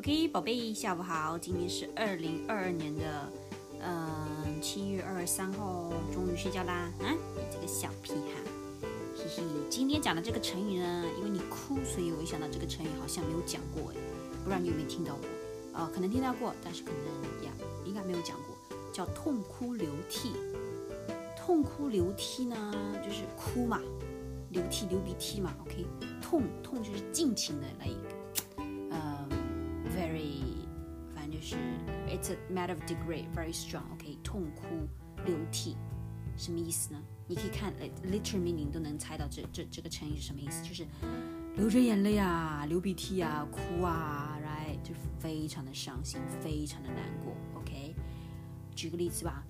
OK，宝贝，下午好，今天是二零二二年的，嗯，七月二十三号，终于睡觉啦，啊，你这个小屁孩，嘿嘿，今天讲的这个成语呢，因为你哭，所以我一想到这个成语好像没有讲过，哎，不知道你有没有听到过？呃，可能听到过，但是可能呀，应该没有讲过，叫痛哭流涕。痛哭流涕呢，就是哭嘛，流涕流鼻涕嘛，OK，痛痛就是尽情的来。Very 反正就是，it's a matter of degree, very strong. OK，痛哭流涕，什么意思呢？你可以看 literal meaning 都能猜到这这这个成语是什么意思，就是流着眼泪啊，流鼻涕啊，哭啊，right，就非常的伤心，非常的难过。OK，举个例子吧，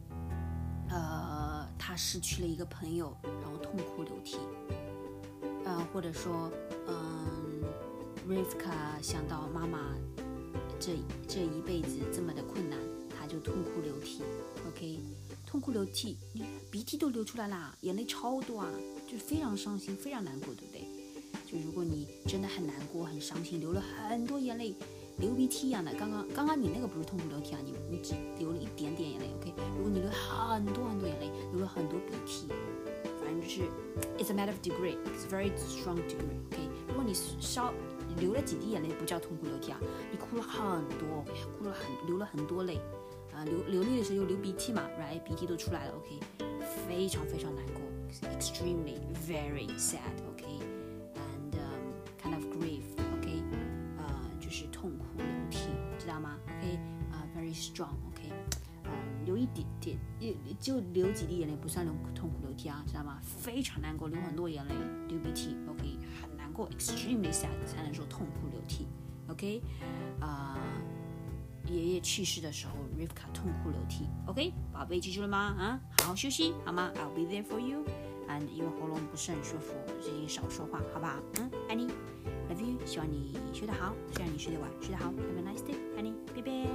呃，他失去了一个朋友，然后痛哭流涕，呃，或者说，嗯，Rivka 想到妈妈。这这一辈子这么的困难，他就痛哭流涕，OK，痛哭流涕，你鼻涕都流出来啦，眼泪超多啊，就非常伤心，非常难过，对不对？就如果你真的很难过、很伤心，流了很多眼泪，流鼻涕一样的。刚刚刚刚你那个不是痛哭流涕啊，你你只流了一点点眼泪，OK。如果你流很多很多眼泪，流了很多鼻涕，反正就是 it's a matter of degree，it's very strong degree，OK。如果你稍流了几滴眼泪不叫痛哭流涕啊，你哭了很多，哭了很流了很多泪，啊流流泪的时候又流鼻涕嘛，right 鼻涕都出来了，OK，非常非常难过，extremely very sad，OK，and kind of grief，OK，呃就是痛哭流涕，知道吗？OK，啊 very strong，OK，嗯流一点点，就流几滴眼泪不算流痛哭流涕啊，知道吗？非常难过，流很多眼泪，流鼻涕，OK 很。Extremely sad 才能说痛哭流涕，OK，啊，爷爷去世的时候，Rivka 痛哭流涕，OK，宝贝记住了吗？啊，好好休息好吗？I'll be there for you，and 因为喉咙不是很舒服，最近少说话，好不好？嗯，爱你，love you，希望你睡得好，希望你睡得晚，睡得好，Have a nice day，爱你，拜拜。